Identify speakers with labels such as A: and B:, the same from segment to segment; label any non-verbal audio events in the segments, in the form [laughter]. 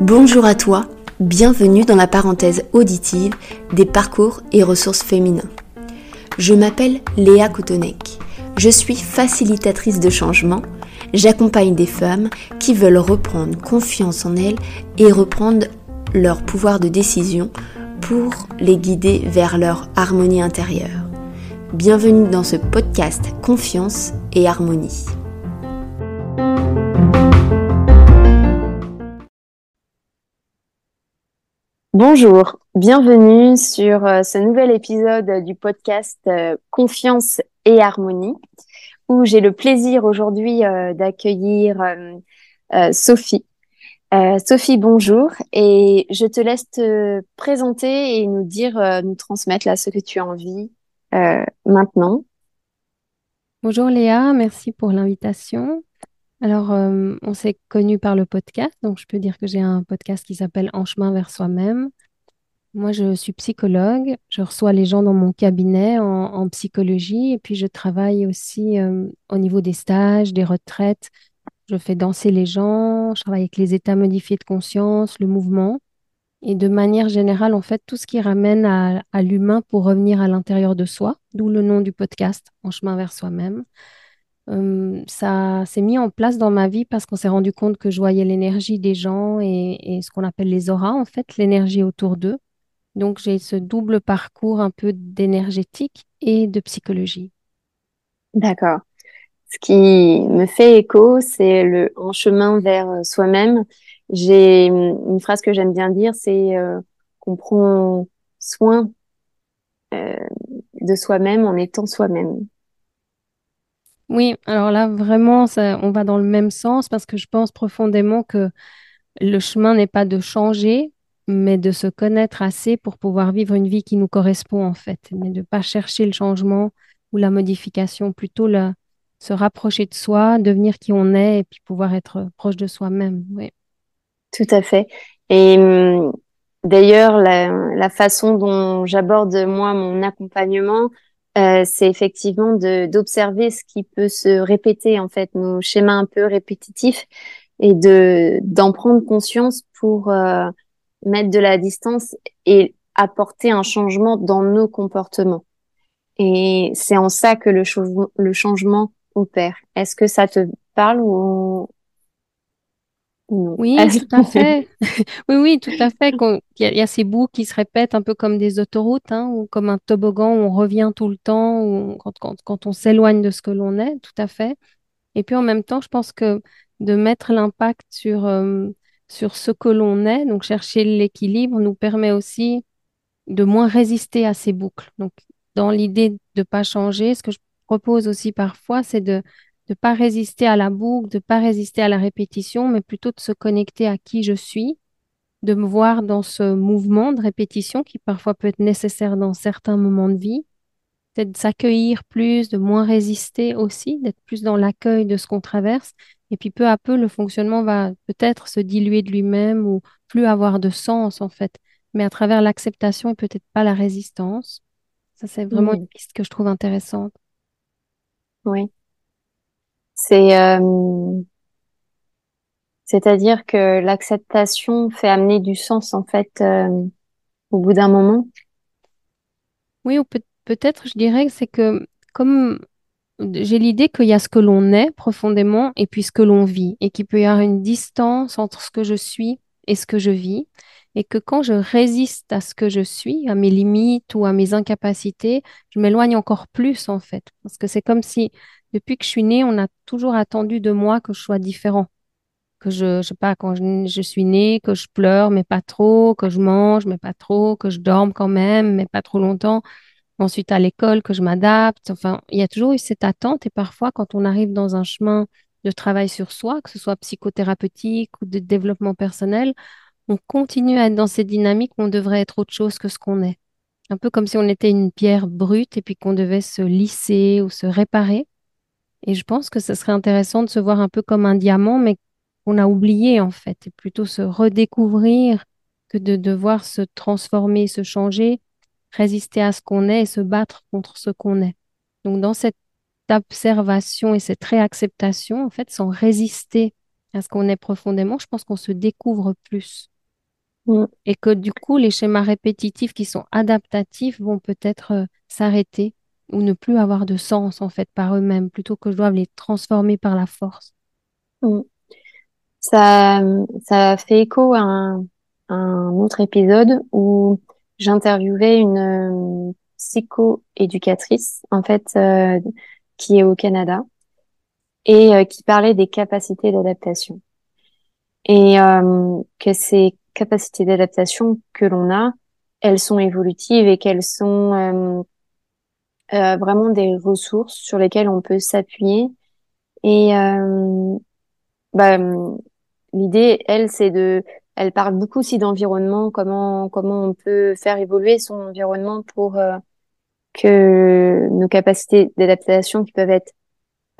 A: Bonjour à toi, bienvenue dans la parenthèse auditive des parcours et ressources féminins. Je m'appelle Léa Koutonek. Je suis facilitatrice de changement. J'accompagne des femmes qui veulent reprendre confiance en elles et reprendre leur pouvoir de décision pour les guider vers leur harmonie intérieure. Bienvenue dans ce podcast Confiance et Harmonie. Bonjour, bienvenue sur euh, ce nouvel épisode du podcast euh, Confiance et Harmonie, où j'ai le plaisir aujourd'hui euh, d'accueillir Sophie. Sophie, bonjour, et je te laisse te présenter et nous dire, nous transmettre là ce que tu as envie maintenant.
B: Bonjour Léa, merci pour l'invitation. Alors, euh, on s'est connu par le podcast, donc je peux dire que j'ai un podcast qui s'appelle En chemin vers soi-même. Moi, je suis psychologue, je reçois les gens dans mon cabinet en, psychologie et puis je travaille aussi euh, au niveau des stages, des retraites. Je fais danser les gens, je travaille avec les états modifiés de conscience, le mouvement. Et de manière générale, en fait, tout ce qui ramène à l'humain pour revenir à l'intérieur de soi, d'où le nom du podcast, En chemin vers soi-même. Euh, ça s'est mis en place dans ma vie parce qu'on s'est rendu compte que je voyais l'énergie des gens et, ce qu'on appelle les auras, en fait, l'énergie autour d'eux. Donc, j'ai ce double parcours un peu d'énergétique et de psychologie.
A: D'accord. Ce qui me fait écho, c'est le en chemin vers soi-même. J'ai une phrase que j'aime bien dire, c'est euh, qu'on prend soin euh, de soi-même en étant soi-même.
B: Oui, alors là, vraiment, on va dans le même sens parce que je pense profondément que le chemin n'est pas de changer, mais de se connaître assez pour pouvoir vivre une vie qui nous correspond en fait, mais de ne pas chercher le changement ou la modification, plutôt se rapprocher de soi, devenir qui on est et puis pouvoir être proche de soi-même. Oui.
A: Tout à fait. Et hum, d'ailleurs, la, façon dont j'aborde moi mon accompagnement, euh, c'est effectivement d'observer ce qui peut se répéter en fait, nos schémas un peu répétitifs et de d'en prendre conscience pour euh, mettre de la distance et apporter un changement dans nos comportements. Et c'est en ça que le, le changement opère. Est-ce que ça te parle ou
B: oui, tout à fait. [laughs] oui, oui, tout à fait. Il y, a ces bouts qui se répètent un peu comme des autoroutes hein, ou comme un toboggan où on revient tout le temps ou quand, quand, quand on s'éloigne de ce que l'on est, tout à fait. Et puis en même temps, je pense que de mettre l'impact sur, euh, sur ce que l'on est, donc chercher l'équilibre, nous permet aussi de moins résister à ces boucles. Donc, dans l'idée de ne pas changer, ce que je propose aussi parfois, c'est de de pas résister à la boucle, de pas résister à la répétition, mais plutôt de se connecter à qui je suis, de me voir dans ce mouvement de répétition qui parfois peut être nécessaire dans certains moments de vie, peut-être s'accueillir plus, de moins résister aussi, d'être plus dans l'accueil de ce qu'on traverse. Et puis peu à peu, le fonctionnement va peut-être se diluer de lui-même ou plus avoir de sens en fait, mais à travers l'acceptation et peut-être pas la résistance. Ça, c'est vraiment une piste que je trouve intéressante.
A: Oui. C'est euh, c'est-à-dire que l'acceptation fait amener du sens en fait euh, au bout d'un moment.
B: Oui, ou peut-être je dirais que c'est que comme j'ai l'idée qu'il y a ce que l'on est profondément et puis ce que l'on vit et qu'il peut y avoir une distance entre ce que je suis et ce que je vis et que quand je résiste à ce que je suis, à mes limites ou à mes incapacités, je m'éloigne encore plus en fait parce que c'est comme si depuis que je suis née, on a toujours attendu de moi que je sois différent. Que je, je sais pas, quand je, suis née, que je pleure, mais pas trop, que je mange, mais pas trop, que je dorme quand même, mais pas trop longtemps. Ensuite, à l'école, que je m'adapte. Enfin, il y a toujours eu cette attente et parfois, quand on arrive dans un chemin de travail sur soi, que ce soit psychothérapeutique ou de développement personnel, on continue à être dans ces dynamiques où on devrait être autre chose que ce qu'on est. Un peu comme si on était une pierre brute et puis qu'on devait se lisser ou se réparer. Et je pense que ce serait intéressant de se voir un peu comme un diamant, mais qu'on a oublié en fait, et plutôt se redécouvrir que de devoir se transformer, se changer, résister à ce qu'on est et se battre contre ce qu'on est. Donc dans cette observation et cette réacceptation, en fait, sans résister à ce qu'on est profondément, je pense qu'on se découvre plus.
A: Mm,
B: Et que du coup, les schémas répétitifs qui sont adaptatifs vont peut-être euh, s'arrêter ou ne plus avoir de sens en fait par eux-mêmes, plutôt que je les transformer par la force.
A: mm. Ça, ça fait écho à un, un autre épisode où j'interviewais une euh, psycho-éducatrice, en fait, euh, qui est au Canada et euh, qui parlait des capacités d'adaptation. Et euh, que ces capacités d'adaptation que l'on a, elles sont évolutives et qu'elles sont euh, euh, vraiment des ressources sur lesquelles on peut s'appuyer. Et euh, bah, l'idée, elle, c'est de, elle parle beaucoup aussi d'environnement, comment comment on peut faire évoluer son environnement pour euh, que nos capacités d'adaptation qui peuvent être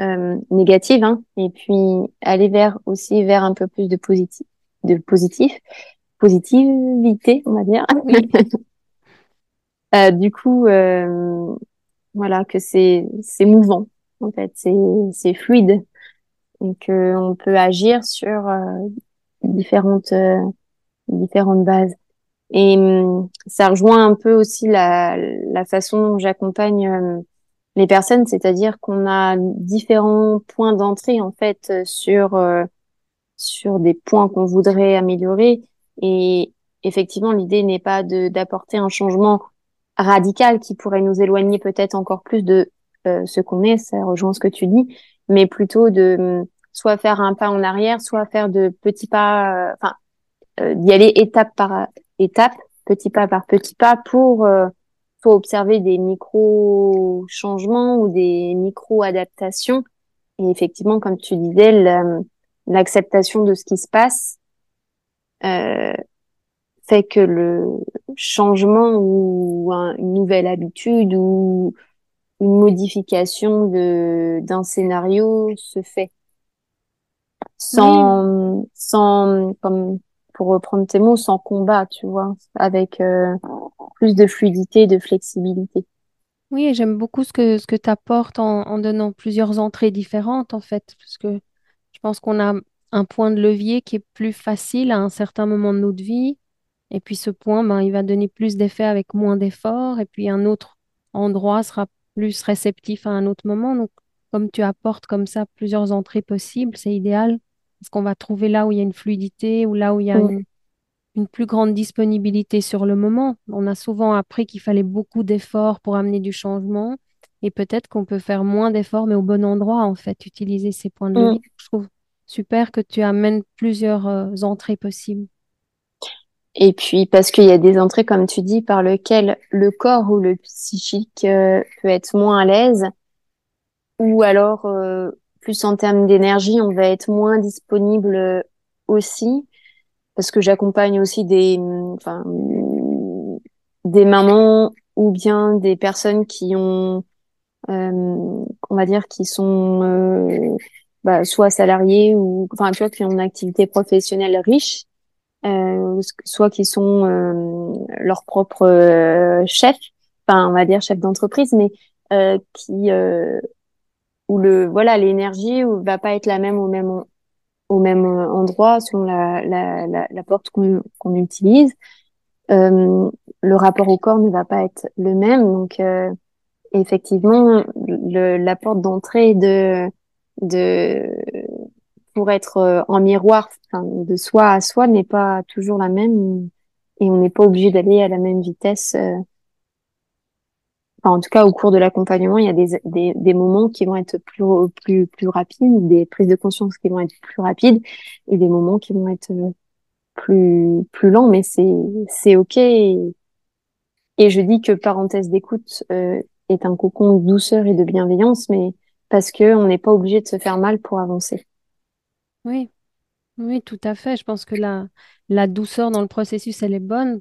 A: euh, négatives, hein, et puis aller vers aussi vers un peu plus de positif, de positif, positivité, on va dire. [laughs] Euh, du coup, euh, voilà, que c'est c'est mouvant, en fait, c'est c'est fluide et que on peut agir sur euh, différentes euh, différentes bases. Et hum, ça rejoint un peu aussi la la façon dont j'accompagne euh, les personnes, c'est-à-dire qu'on a différents points d'entrée en fait euh, sur euh, sur des points qu'on voudrait améliorer. Et effectivement, l'idée n'est pas de d'apporter un changement radical qui pourrait nous éloigner peut-être encore plus de euh, ce qu'on est, ça rejoint ce que tu dis, mais plutôt de hum, soit faire un pas en arrière, soit faire de petits pas, euh, enfin euh, d'y aller étape par étape, petit pas par petit pas pour euh, observer des micro changements ou des micro adaptations. Et effectivement, comme tu disais, la- l'acceptation de ce qui se passe fait que le changement ou un- une nouvelle habitude ou une modification de d'un scénario se fait?
B: Oui,
A: sans sans comme pour reprendre tes mots sans combat tu vois avec euh, plus de fluidité de flexibilité.
B: Oui, j'aime beaucoup ce que, ce que tu apportes en, en donnant plusieurs entrées différentes, en fait, parce que je pense qu'on a un point de levier qui est plus facile à un certain moment de notre vie, et puis ce point, ben, il va donner plus d'effet avec moins d'efforts, et puis un autre endroit sera plus réceptif à un autre moment. Donc, comme tu apportes comme ça plusieurs entrées possibles, c'est idéal, parce qu'on va trouver là où il y a une fluidité, ou là où il y a une une plus grande disponibilité sur le moment. On a souvent appris qu'il fallait beaucoup d'efforts pour amener du changement et peut-être qu'on peut faire moins d'efforts mais au bon endroit en fait, utiliser ces points de levier.
A: mm.
B: Je trouve super que tu amènes plusieurs euh, entrées possibles.
A: Et puis parce qu'il y a des entrées comme tu dis par lesquelles le corps ou le psychique euh, peut être moins à l'aise. Ou alors euh, plus en termes d'énergie on va être moins disponible euh, aussi. Parce que j'accompagne aussi des, hum, enfin, hum, des mamans ou bien des personnes qui ont, euh, on va dire, qui sont euh, bah, soit salariées ou, enfin, tu vois, qui ont une activité professionnelle riche, euh, soit qui sont euh, leurs propres euh, chefs, enfin, on va dire chefs d'entreprise, mais euh, qui euh, où le voilà l'énergie va pas être la même au même au même endroit selon la, la, la, porte qu'on qu'on utilise. Euh, le rapport au corps ne va pas être le même. Donc, effectivement, le, la porte d'entrée de, de, pour être euh, en miroir, de soi à soi n'est pas toujours la même et on n'est pas obligé d'aller à la même vitesse. euh. Enfin, en tout cas, au cours de l'accompagnement, il y a des, des, moments qui vont être plus, plus, plus rapides, des prises de conscience qui vont être plus rapides et des moments qui vont être euh, plus plus lent, mais c'est ok. Et, je dis que parenthèse d'écoute est un cocon de douceur et de bienveillance, mais parce que on n'est pas obligé de se faire mal pour avancer.
B: Oui, oui, tout à fait. Je pense que la, la douceur dans le processus, elle est bonne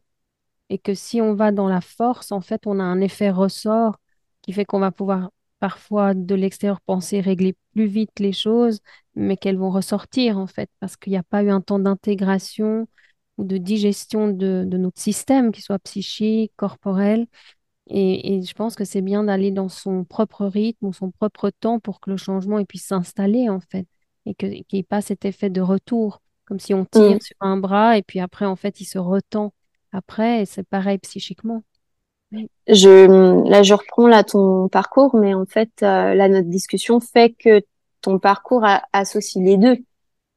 B: et que si on va dans la force, en fait, on a un effet ressort qui fait qu'on va pouvoir parfois de l'extérieur penser régler plus vite les choses, mais qu'elles vont ressortir, en fait, parce qu'il n'y a pas eu un temps d'intégration ou de digestion de, notre système, qu'il soit psychique, corporel. Et, et je pense que c'est bien d'aller dans son propre rythme ou son propre temps pour que le changement puisse s'installer, en fait. Et qu'il n'y ait pas cet effet de retour, comme si on tire
A: Mm.
B: sur un bras et puis après, en fait, il se retend après et c'est pareil psychiquement. Oui.
A: Je, là, je reprends là ton parcours, mais en fait, euh, là, notre discussion fait que ton parcours a- associe les deux.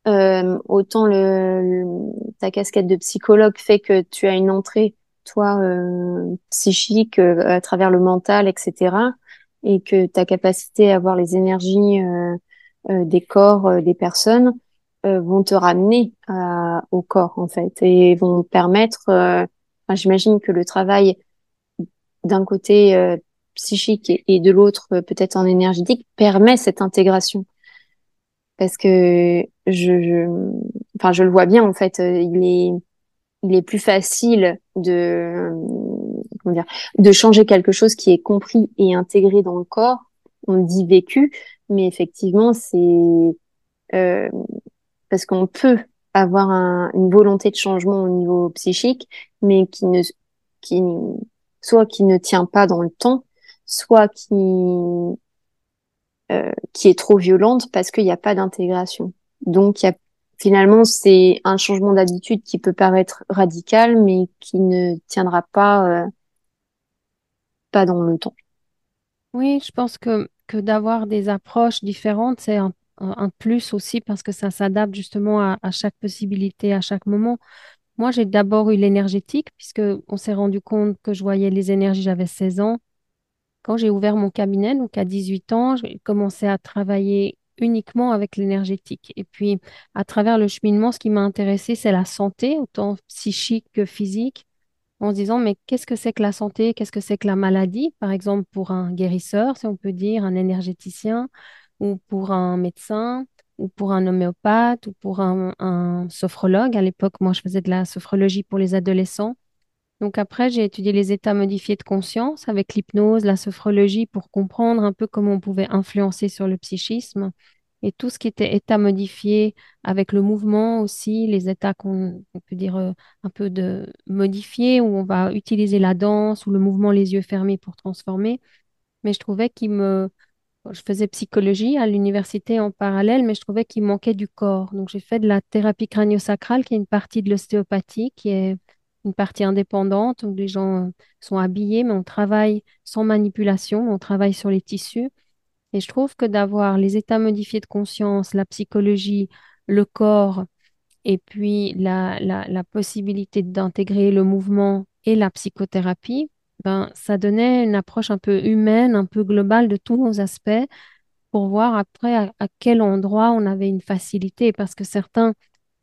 A: Euh, autant le, le- ta casquette de psychologue fait que tu as une entrée, toi, euh, psychique, euh, à travers le mental, etc. Et que ta capacité à voir les énergies des corps, euh, des personnes, euh, vont te ramener à- au corps, en fait, et vont permettre, euh, enfin, j'imagine que le travail d'un côté euh, psychique et, de l'autre euh, peut-être en énergétique permet cette intégration. Parce que je, enfin je le vois bien en fait euh, il est il est plus facile de euh, comment dire de changer quelque chose qui est compris et intégré dans le corps on dit vécu mais effectivement c'est euh, parce qu'on peut avoir un- une volonté de changement au niveau psychique mais qui ne qui soit qui ne tient pas dans le temps soit qui euh, qui est trop violente parce qu'il n'y a pas d'intégration. Donc, il y a, finalement, c'est un changement d'habitude qui peut paraître radical, mais qui ne tiendra pas, euh, pas dans le temps.
B: Oui, je pense que, d'avoir des approches différentes, c'est un, plus aussi parce que ça s'adapte justement à, chaque possibilité, à chaque moment. Moi, j'ai d'abord eu l'énergétique puisque on s'est rendu compte que je voyais les énergies, j'avais 16 ans. Quand j'ai ouvert mon cabinet, donc à 18 ans, j'ai commencé à travailler uniquement avec l'énergétique. Et puis, à travers le cheminement, ce qui m'a intéressé, c'est la santé, autant psychique que physique en se disant, mais qu'est-ce que c'est que la santé? Qu'est-ce que c'est que la maladie? Par exemple, pour un guérisseur, si on peut dire, un énergéticien, ou pour un médecin, ou pour un homéopathe, ou pour un, un sophrologue. À l'époque, moi, je faisais de la sophrologie pour les adolescents. Donc après, j'ai étudié les états modifiés de conscience avec l'hypnose, la sophrologie pour comprendre un peu comment on pouvait influencer sur le psychisme et tout ce qui était état modifié avec le mouvement aussi, les états qu'on on peut dire euh, un peu de modifiés où on va utiliser la danse ou le mouvement les yeux fermés pour transformer. Mais je trouvais qu'il me je faisais psychologie à l'université en parallèle, mais je trouvais qu'il manquait du corps. Donc, j'ai fait de la thérapie crânio-sacrale, qui est une partie de l'ostéopathie, qui est une partie indépendante, où les gens euh, sont habillés, mais on travaille sans manipulation, on travaille sur les tissus. Et je trouve que d'avoir les états modifiés de conscience, la psychologie, le corps, et puis la, la, la possibilité d'intégrer le mouvement et la psychothérapie, ben, ça donnait une approche un peu humaine, un peu globale de tous nos aspects pour voir après à, à quel endroit on avait une facilité, parce que certains,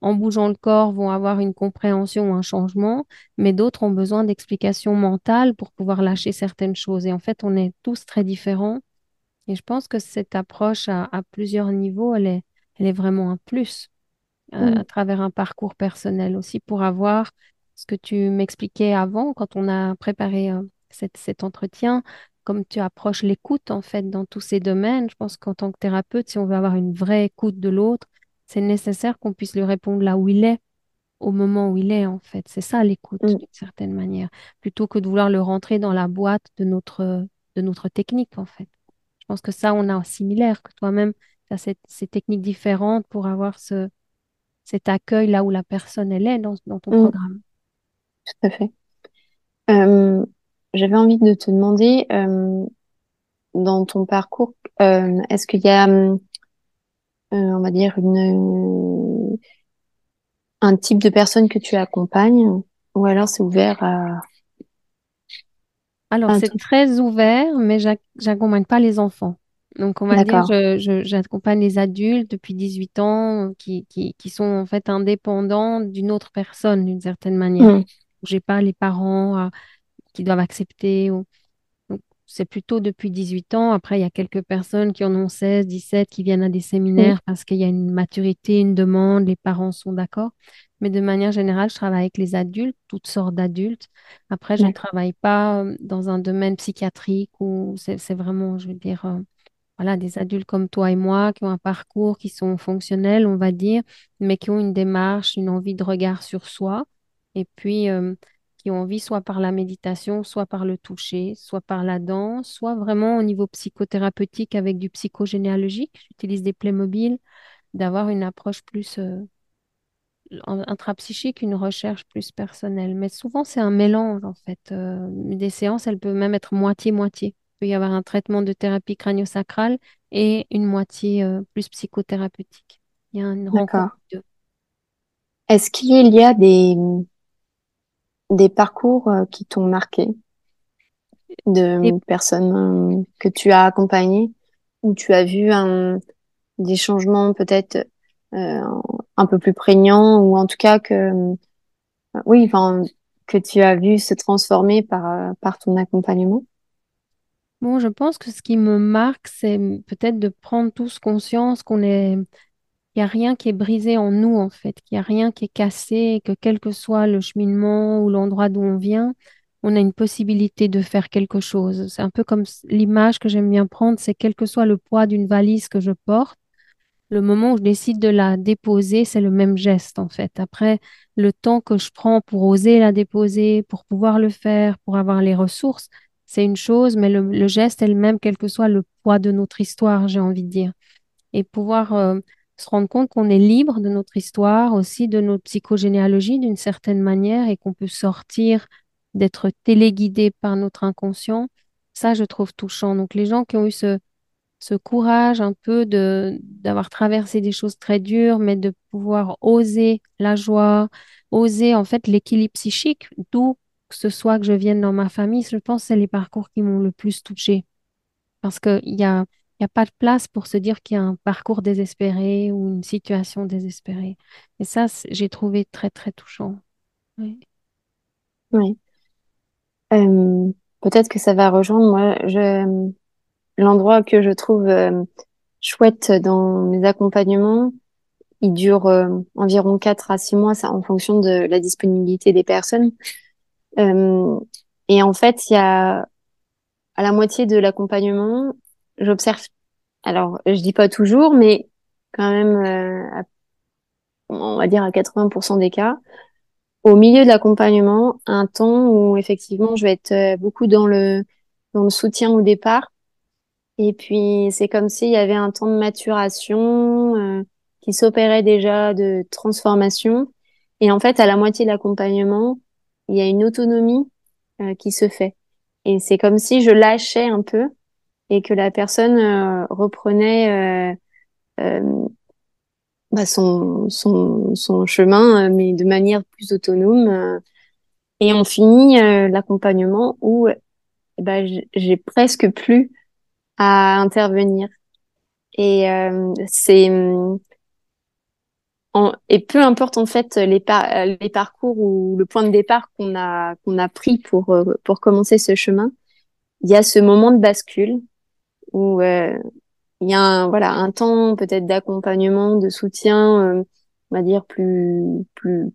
B: en bougeant le corps, vont avoir une compréhension ou un changement, mais d'autres ont besoin d'explications mentales pour pouvoir lâcher certaines choses. Et en fait, on est tous très différents. Et je pense que cette approche à, à plusieurs niveaux, elle est, elle est vraiment un plus euh,
A: Mm,
B: à travers un parcours personnel aussi pour avoir ce que tu m'expliquais avant quand on a préparé euh, cet, cet entretien, comme tu approches l'écoute en fait dans tous ces domaines. Je pense qu'en tant que thérapeute, si on veut avoir une vraie écoute de l'autre, c'est nécessaire qu'on puisse lui répondre là où il est, au moment où il est en fait. C'est ça l'écoute
A: mm,
B: d'une certaine manière, plutôt que de vouloir le rentrer dans la boîte de notre, de notre technique en fait. Je pense que ça, on a un similaire, que toi-même, tu as cette- ces techniques différentes pour avoir ce cet accueil là où la personne elle est dans, dans ton
A: mm,
B: programme.
A: tout à fait. Euh, j'avais envie de te demander, euh, dans ton parcours, euh, est-ce qu'il y a, euh, on va dire, une, un type de personne que tu accompagnes, ou alors c'est ouvert à,
B: Alors, c'est
A: tout?
B: très ouvert, mais j'ac- j'accompagne pas les enfants. Donc, on va dire, j'accompagne les adultes depuis 18 ans qui, qui, qui sont en fait indépendants d'une autre personne d'une certaine manière.
A: Mm,
B: J'ai pas les parents euh, qui doivent accepter. ou- c'est plutôt depuis 18 ans. Après, il y a quelques personnes qui en ont 16, 17, qui viennent à des séminaires parce qu'il y a une maturité, une demande, les parents sont d'accord. Mais de manière générale, je travaille avec les adultes, toutes sortes d'adultes. Après, je ne travaille pas euh, dans un domaine psychiatrique où c'est c'est vraiment, je veux dire, euh, voilà, des adultes comme toi et moi qui ont un parcours, qui sont fonctionnels, on va dire, mais qui ont une démarche, une envie de regard sur soi, et puis euh, qui ont envie soit par la méditation, soit par le toucher, soit par la danse, soit vraiment au niveau psychothérapeutique avec du psychogénéalogique. J'utilise des Playmobil, d'avoir une approche plus euh, intrapsychique, une recherche plus personnelle. Mais souvent, c'est un mélange, en fait. Euh, des séances, elles peuvent même être moitié-moitié. Il peut y avoir un traitement de thérapie crânio-sacrale et une moitié euh, plus psychothérapeutique. Il y a une rencontre
A: Est-ce qu'il y a des, des parcours euh, qui t'ont marqué de personnes que tu as accompagnées où tu as vu un, des changements peut-être euh, un peu plus prégnant ou en tout cas que euh, oui enfin que tu as vu se transformer par euh, par ton accompagnement?
B: Bon, je pense que ce qui me marque, c'est peut-être de prendre tous conscience qu'on est, il n'y a rien qui est brisé en nous, en fait, qu'il n'y a rien qui est cassé, que quel que soit le cheminement ou l'endroit d'où on vient, on a une possibilité de faire quelque chose. C'est un peu comme l'image que j'aime bien prendre, c'est quel que soit le poids d'une valise que je porte, le moment où je décide de la déposer, c'est le même geste en fait. Après, le temps que je prends pour oser la déposer, pour pouvoir le faire, pour avoir les ressources, c'est une chose, mais le, geste est le même, quel que soit le poids de notre histoire, j'ai envie de dire. Et pouvoir euh, se rendre compte qu'on est libre de notre histoire, aussi de notre psychogénéalogie d'une certaine manière, et qu'on peut sortir d'être téléguidé par notre inconscient, ça, je trouve touchant. Donc, les gens qui ont eu ce, ce courage un peu de d'avoir traversé des choses très dures, mais de pouvoir oser la joie, oser en fait l'équilibre psychique, d'où que ce soit que je vienne dans ma famille, je pense que c'est les parcours qui m'ont le plus touché Parce qu'il y a, y a pas de place pour se dire qu'il y a un parcours désespéré ou une situation désespérée. Et ça, j'ai trouvé très, très touchant. Oui.
A: Oui. Euh, peut-être que ça va rejoindre. Moi, je, l'endroit que je trouve euh, chouette dans mes accompagnements, il dure euh, environ 4 à 6 mois, ça en fonction de la disponibilité des personnes. Euh, et en fait, il y a à la moitié de l'accompagnement, j'observe. Alors, je dis pas toujours, mais quand même, on va dire à 80% des cas, au milieu de l'accompagnement, un temps où effectivement, je vais être beaucoup dans le dans le soutien au départ et puis, c'est comme s'il y avait un temps de maturation euh, qui s'opérait déjà de transformation. Et en fait, à la moitié de l'accompagnement, il y a une autonomie euh, qui se fait. Et c'est comme si je lâchais un peu et que la personne euh, reprenait bah, son, son, son chemin, mais de manière plus autonome. et on finit l'accompagnement où bah, j'ai presque plus à intervenir. Et euh, c'est et peu importe en fait les, les parcours ou le point de départ qu'on a qu'on a pris pour euh, pour commencer ce chemin, il y a ce moment de bascule où euh, il y a un, voilà un temps peut-être d'accompagnement, de soutien, on va dire plus plus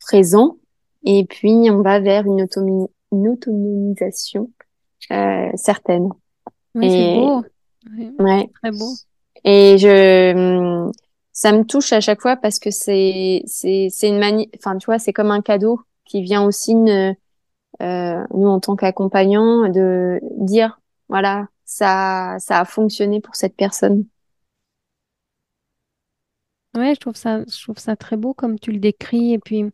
A: présent, et puis on va vers une, autonomie, une autonomisation certaine.
B: Oui, c'est beau.
A: Ouais.
B: Très beau.
A: Et je, ça me touche à chaque fois parce que c'est, c'est, c'est une manie, enfin, tu vois, c'est comme un cadeau qui vient aussi, euh, nous, en tant qu'accompagnants, de dire, voilà, ça, ça a fonctionné pour cette personne.
B: Ouais, je trouve ça, je trouve ça très beau comme tu le décris et puis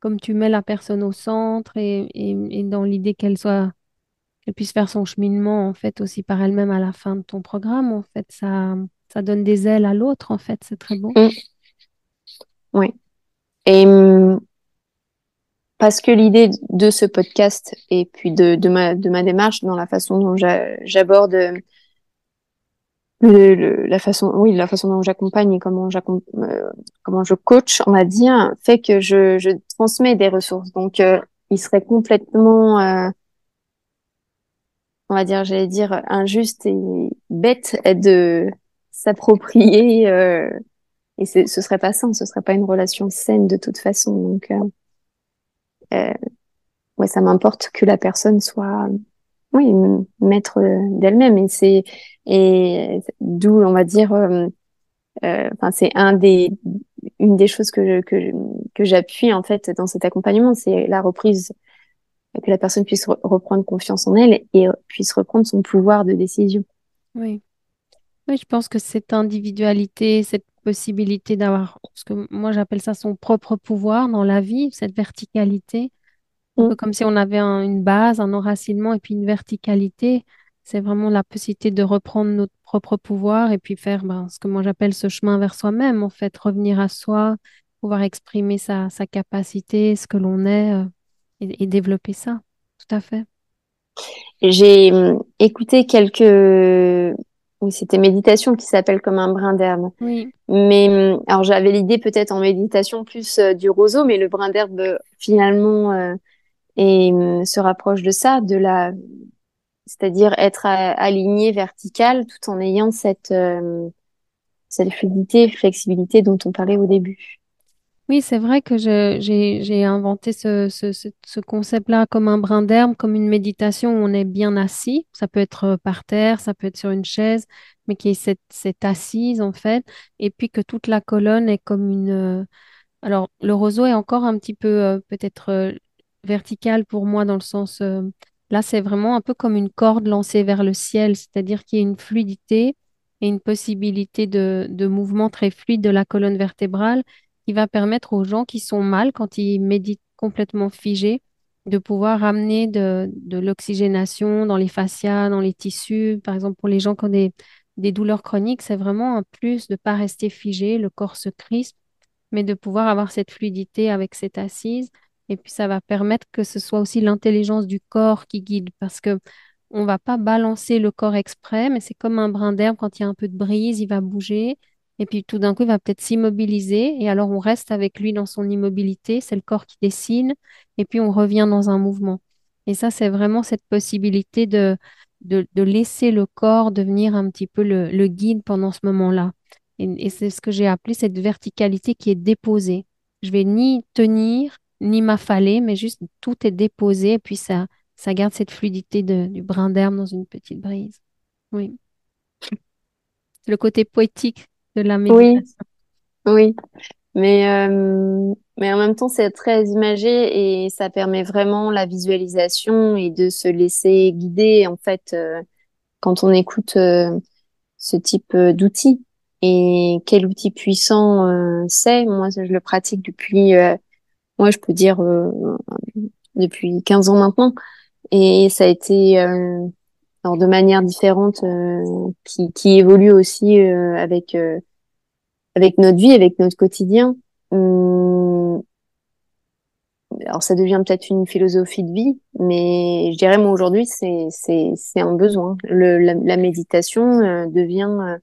B: comme tu mets la personne au centre et, et, et dans l'idée qu'elle soit qu'elle puisse faire son cheminement en fait aussi par elle-même à la fin de ton programme. En fait, ça, ça donne des ailes à l'autre. En fait, c'est très beau.
A: Mm. Oui. Et mm, parce que l'idée de ce podcast et puis de, ma, de ma démarche dans la façon dont j'aborde le, la façon, oui, la façon dont j'accompagne et comment j'accompagne, euh, comment je coach, on va dire, fait que je, je transmets des ressources. Donc, euh, il serait complètement euh, on va dire, j'allais dire, injuste et bête de s'approprier euh, et ce serait pas sain, ce serait pas une relation saine de toute façon. Donc, euh, euh, ouais, ça m'importe que la personne soit, oui, maître d'elle-même et c'est et d'où on va dire, euh, euh, enfin c'est un des une des choses que que que j'appuie en fait dans cet accompagnement, c'est la reprise que la personne puisse reprendre confiance en elle et puisse reprendre son pouvoir de décision.
B: Oui. Oui, je pense que cette individualité, cette possibilité d'avoir, ce que moi j'appelle ça son propre pouvoir dans la vie, cette verticalité, un peu
A: Mm.
B: comme si on avait un- une base, un enracinement et puis une verticalité. C'est vraiment la possibilité de reprendre notre propre pouvoir et puis faire ben, ce que moi j'appelle ce chemin vers soi-même, en fait, revenir à soi, pouvoir exprimer sa, sa capacité, ce que l'on est euh, et, et développer ça. Tout à fait.
A: J'ai hum, écouté quelques, oui, c'était méditation qui s'appelle comme un brin d'herbe.
B: Oui.
A: Mais hum, alors j'avais l'idée peut-être en méditation plus euh, du roseau, mais le brin d'herbe euh, finalement euh, et hum, se rapproche de ça, de la, c'est-à-dire être aligné vertical tout en ayant cette euh, cette fluidité, flexibilité dont on parlait au début.
B: Oui, c'est vrai que j'ai, inventé ce, ce, ce, ce concept-là comme un brin d'herbe, comme une méditation où on est bien assis. Ça peut être euh, par terre, ça peut être sur une chaise, mais qui est cette, assise en fait. Et puis que toute la colonne est comme une... euh, Alors, le roseau est encore un petit peu euh, peut-être vertical pour moi dans le sens... Là, c'est vraiment un peu comme une corde lancée vers le ciel, c'est-à-dire qu'il y a une fluidité et une possibilité de mouvement très fluide de la colonne vertébrale qui va permettre aux gens qui sont mal, quand ils méditent complètement figés, de pouvoir amener de, l'oxygénation dans les fascias, dans les tissus. Par exemple, pour les gens qui ont des, des douleurs chroniques, c'est vraiment un plus de ne pas rester figé, le corps se crispe, mais de pouvoir avoir cette fluidité avec cette assise. Et puis, ça va permettre que ce soit aussi l'intelligence du corps qui guide, parce que on va pas balancer le corps exprès, mais c'est comme un brin d'herbe, quand il y a un peu de brise, il va bouger. Et puis tout d'un coup, il va peut-être s'immobiliser. Et alors, on reste avec lui dans son immobilité. C'est le corps qui dessine. Et puis, on revient dans un mouvement. Et ça, c'est vraiment cette possibilité de, de, de laisser le corps devenir un petit peu le, le guide pendant ce moment-là. Et, et c'est ce que j'ai appelé cette verticalité qui est déposée. Je vais ni tenir, ni m'affaler, mais juste tout est déposé. Et puis, ça, ça garde cette fluidité de- du brin d'herbe dans une petite brise. Oui. C'est [laughs] le côté poétique de la
A: Oui,
B: méditation.
A: oui. Mais, euh, mais en même temps, c'est très imagé et ça permet vraiment la visualisation et de se laisser guider, en fait, euh, quand on écoute euh, ce type d'outil. Et quel outil puissant c'est. Moi, je le pratique depuis, moi, je peux dire, depuis 15 ans maintenant. Et ça a été, alors de manière différente, qui, qui évolue aussi avec, avec notre vie, avec notre quotidien. Alors ça devient peut-être une philosophie de vie, mais je dirais moi aujourd'hui c'est c'est c'est un besoin. La, méditation euh, devient euh,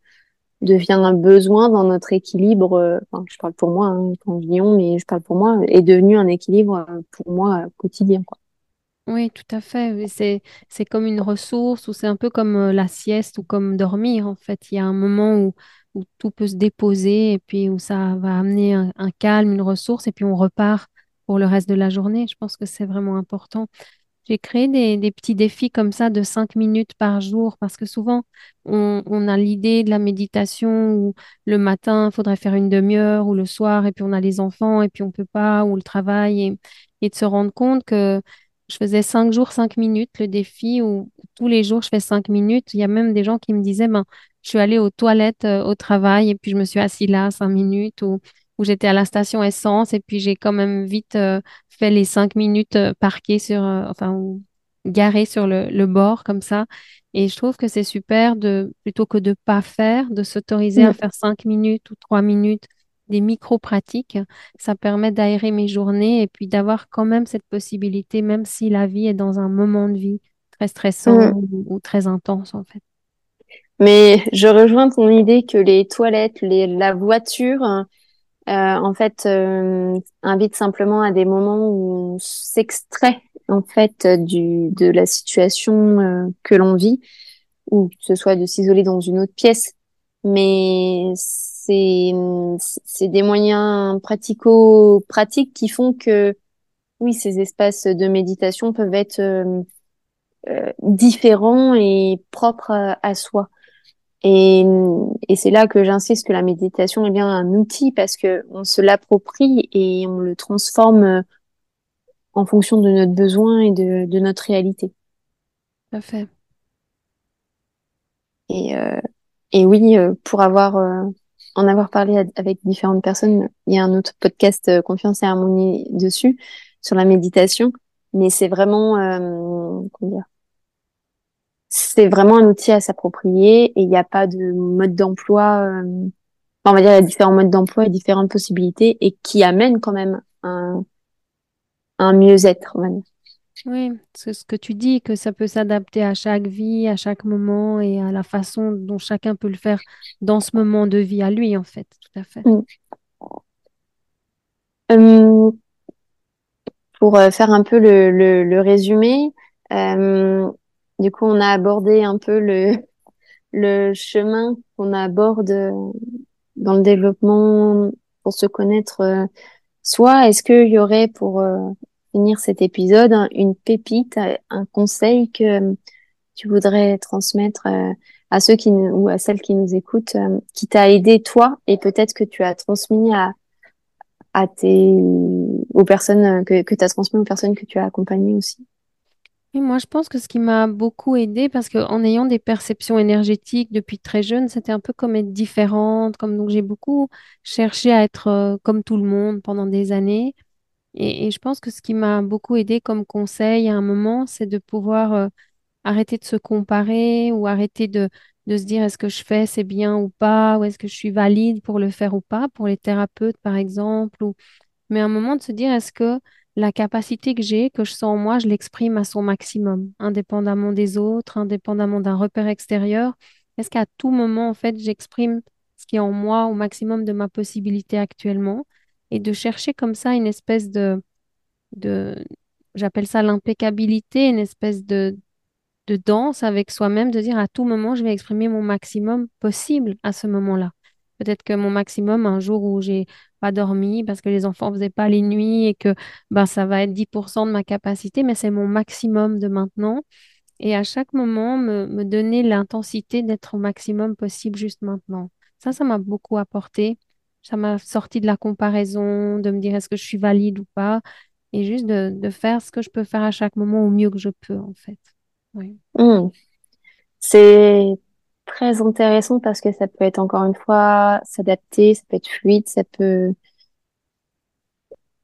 A: devient un besoin dans notre équilibre. euh, je parle pour moi hein, quand je dis on, mais je parle pour moi est devenu un équilibre pour moi quotidien.
B: Oui, tout à fait. C'est, c'est comme une ressource ou c'est un peu comme la sieste ou comme dormir, en fait. Il y a un moment où, où tout peut se déposer et puis où ça va amener un, un calme, une ressource et puis on repart pour le reste de la journée. Je pense que c'est vraiment important. J'ai créé des, des petits défis comme ça de cinq minutes par jour parce que souvent on, on a l'idée de la méditation où le matin il faudrait faire une demi-heure ou le soir et puis on a les enfants et puis on peut pas ou le travail et, et de se rendre compte que je faisais cinq jours, cinq minutes le défi où tous les jours je fais cinq minutes. Il y a même des gens qui me disaient ben je suis allée aux toilettes euh, au travail et puis je me suis assise là cinq minutes ou j'étais à la station essence et puis j'ai quand même vite euh, fait les cinq minutes euh, parquées sur, euh, enfin, ou garées sur le, le bord comme ça. Et je trouve que c'est super de, plutôt que de pas faire, de s'autoriser à faire cinq minutes ou trois minutes, des micro-pratiques. Ça permet d'aérer mes journées et puis d'avoir quand même cette possibilité, même si la vie est dans un moment de vie très stressant
A: Mm.
B: ou, ou très intense, en fait.
A: Mais je rejoins ton idée que les toilettes, les, la voiture, euh, en fait, euh, invitent simplement à des moments où on s'extrait en fait du de la situation euh, que l'on vit, ou que ce soit de s'isoler dans une autre pièce. Mais c'est c'est des moyens pratico-pratiques qui font que oui, ces espaces de méditation peuvent être euh, euh, différents et propres à, à soi. Et, et c'est là que j'insiste que la méditation est bien un outil parce que on se l'approprie et on le transforme en fonction de notre besoin et de, de notre réalité.
B: Tout à fait.
A: Et, euh, et oui, euh, pour avoir euh, en avoir parlé avec différentes personnes. Il y a un autre podcast euh, Confiance et Harmonie dessus sur la méditation, mais c'est vraiment euh, comment dire c'est vraiment un outil à s'approprier et il n'y a pas de mode d'emploi. Euh, on va dire il y a différents modes d'emploi et différentes possibilités et qui amènent quand même un, un mieux-être.
B: Oui, c'est ce que tu dis, que ça peut s'adapter à chaque vie, à chaque moment et à la façon dont chacun peut le faire dans ce moment de vie à lui, en fait. Tout à fait.
A: Mm. Hum, pour euh, faire un peu le, résumé, euh, du coup, on a abordé un peu le, [laughs] chemin qu'on aborde dans le développement pour se connaître euh, soi. Est-ce qu'il y aurait, pour euh, finir cet épisode, une pépite, un conseil que tu voudrais transmettre euh, à ceux qui ou à celles qui nous écoutent, qui t'a aidé toi et peut-être que tu as transmis à à tes aux personnes que que tu as transmis aux personnes que tu as accompagnées aussi?
B: Moi, je pense que ce qui m'a beaucoup aidé, parce qu'en ayant des perceptions énergétiques depuis très jeune, c'était un peu comme être différente, comme donc j'ai beaucoup cherché à être euh, comme tout le monde pendant des années. Et, je pense que ce qui m'a beaucoup aidé comme conseil à un moment, c'est de pouvoir euh, arrêter de se comparer ou arrêter de, de se dire est-ce que je fais c'est bien ou pas, ou est-ce que je suis valide pour le faire ou pas, pour les thérapeutes par exemple, ou... mais à un moment de se dire est-ce que la capacité que j'ai, que je sens en moi, je l'exprime à son maximum, indépendamment des autres, indépendamment d'un repère extérieur. Est-ce qu'à tout moment, en fait, j'exprime ce qui est en moi au maximum de ma possibilité actuellement? Et de chercher comme ça une espèce de, de j'appelle ça l'impeccabilité, une espèce de, de danse avec soi-même, de dire à tout moment, je vais exprimer mon maximum possible à ce moment-là. Peut-être que mon maximum, un jour où j'ai pas dormi parce que les enfants faisaient pas les nuits et que ben, ça va être 10% de ma capacité, mais c'est mon maximum de maintenant. Et à chaque moment, me, me donner l'intensité d'être au maximum possible juste maintenant. Ça, ça m'a beaucoup apporté. Ça m'a sorti de la comparaison, de me dire est-ce que je suis valide ou pas, et juste de, faire ce que je peux faire à chaque moment au mieux que je peux, en fait. Oui.
A: Mmh. C'est très intéressant parce que ça peut être encore une fois s'adapter, ça peut être fluide, ça peut.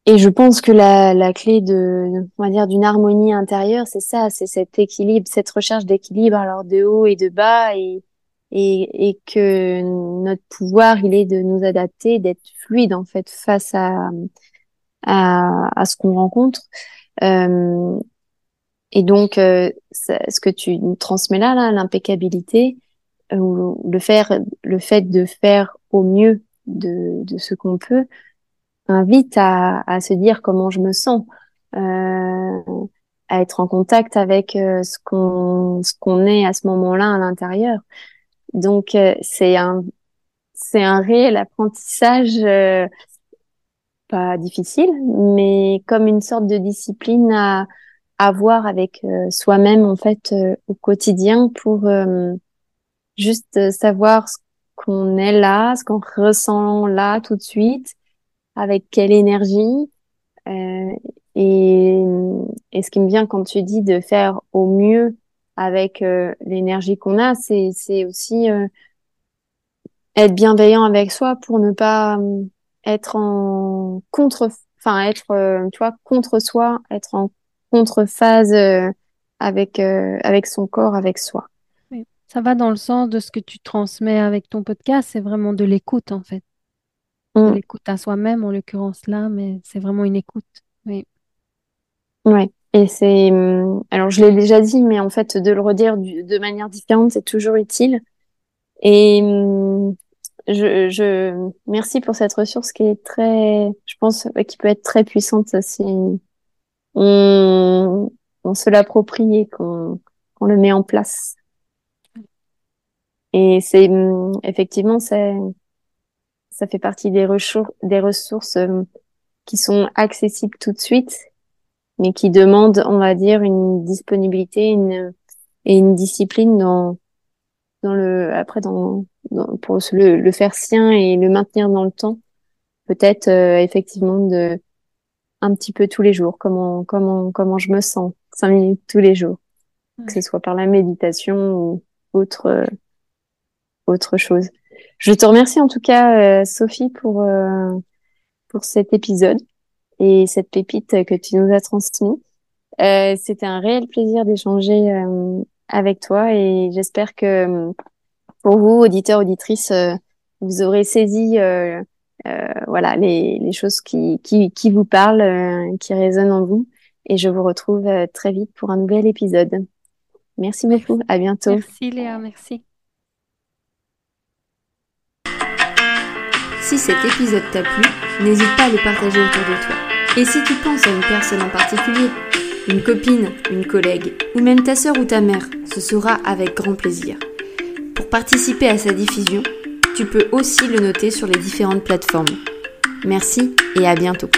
A: Et je pense que la, la clé de, on va dire, d'une harmonie intérieure, c'est ça, c'est cet équilibre, cette recherche d'équilibre, alors de haut et de bas, et, et, et que notre pouvoir, il est de nous adapter, d'être fluide en fait face à à, à ce qu'on rencontre. Euh, et donc, euh, ce que tu transmets là, là, l'impeccabilité, ou le faire, le fait de faire au mieux de, de ce qu'on peut, invite à, à se dire comment je me sens, euh, à être en contact avec euh, ce qu'on ce qu'on est à ce moment-là à l'intérieur. Donc euh, c'est un c'est un réel apprentissage euh, pas difficile, mais comme une sorte de discipline à avoir avec soi-même en fait au quotidien pour juste euh, savoir ce qu'on est là, ce qu'on ressent là tout de suite, avec quelle énergie. Euh, et, et, ce qui me vient quand tu dis de faire au mieux avec euh, l'énergie qu'on a, c'est, aussi euh, être bienveillant avec soi pour ne pas euh, être en contre, enfin être, tu vois, contre soi, être en contre-phase avec avec son corps, avec soi.
B: Ça va dans le sens de ce que tu transmets avec ton podcast, c'est vraiment de l'écoute en fait. De
A: Mm.
B: l'écoute à soi-même en l'occurrence là, mais c'est vraiment une écoute. Oui.
A: Ouais. Et c'est, hum, alors je l'ai déjà dit, mais en fait de le redire de manière différente, c'est toujours utile. Et hum, je, je, merci pour cette ressource qui est très, je pense, qui peut être très puissante si on, on se l'approprie et qu'on le met en place. Et c'est hum, effectivement, c'est, ça fait partie des ressources, des ressources qui sont accessibles tout de suite, mais qui demandent, on va dire, une disponibilité, une et une discipline dans dans le après dans, dans pour le, le faire sien et le maintenir dans le temps. Peut-être euh, effectivement de un petit peu tous les jours, comment comment comment je me sens, cinq minutes tous les jours, que ce soit par la méditation ou autre euh, autre chose. Je te remercie en tout cas, Sophie, pour, pour cet épisode et cette pépite que tu nous as transmise. C'était un réel plaisir d'échanger avec toi et j'espère que pour vous, auditeurs, auditrices, vous aurez saisi voilà les, les choses qui, qui, qui vous parlent, qui résonnent en vous. Et je vous retrouve très vite pour un nouvel épisode. Merci beaucoup. À bientôt.
B: Merci Léa, merci.
C: Si cet épisode t'a plu, n'hésite pas à le partager autour de toi. Et si tu penses à une personne en particulier, une copine, une collègue, ou même ta sœur ou ta mère, ce sera avec grand plaisir. Pour participer à sa diffusion, tu peux aussi le noter sur les différentes plateformes. Merci et à bientôt.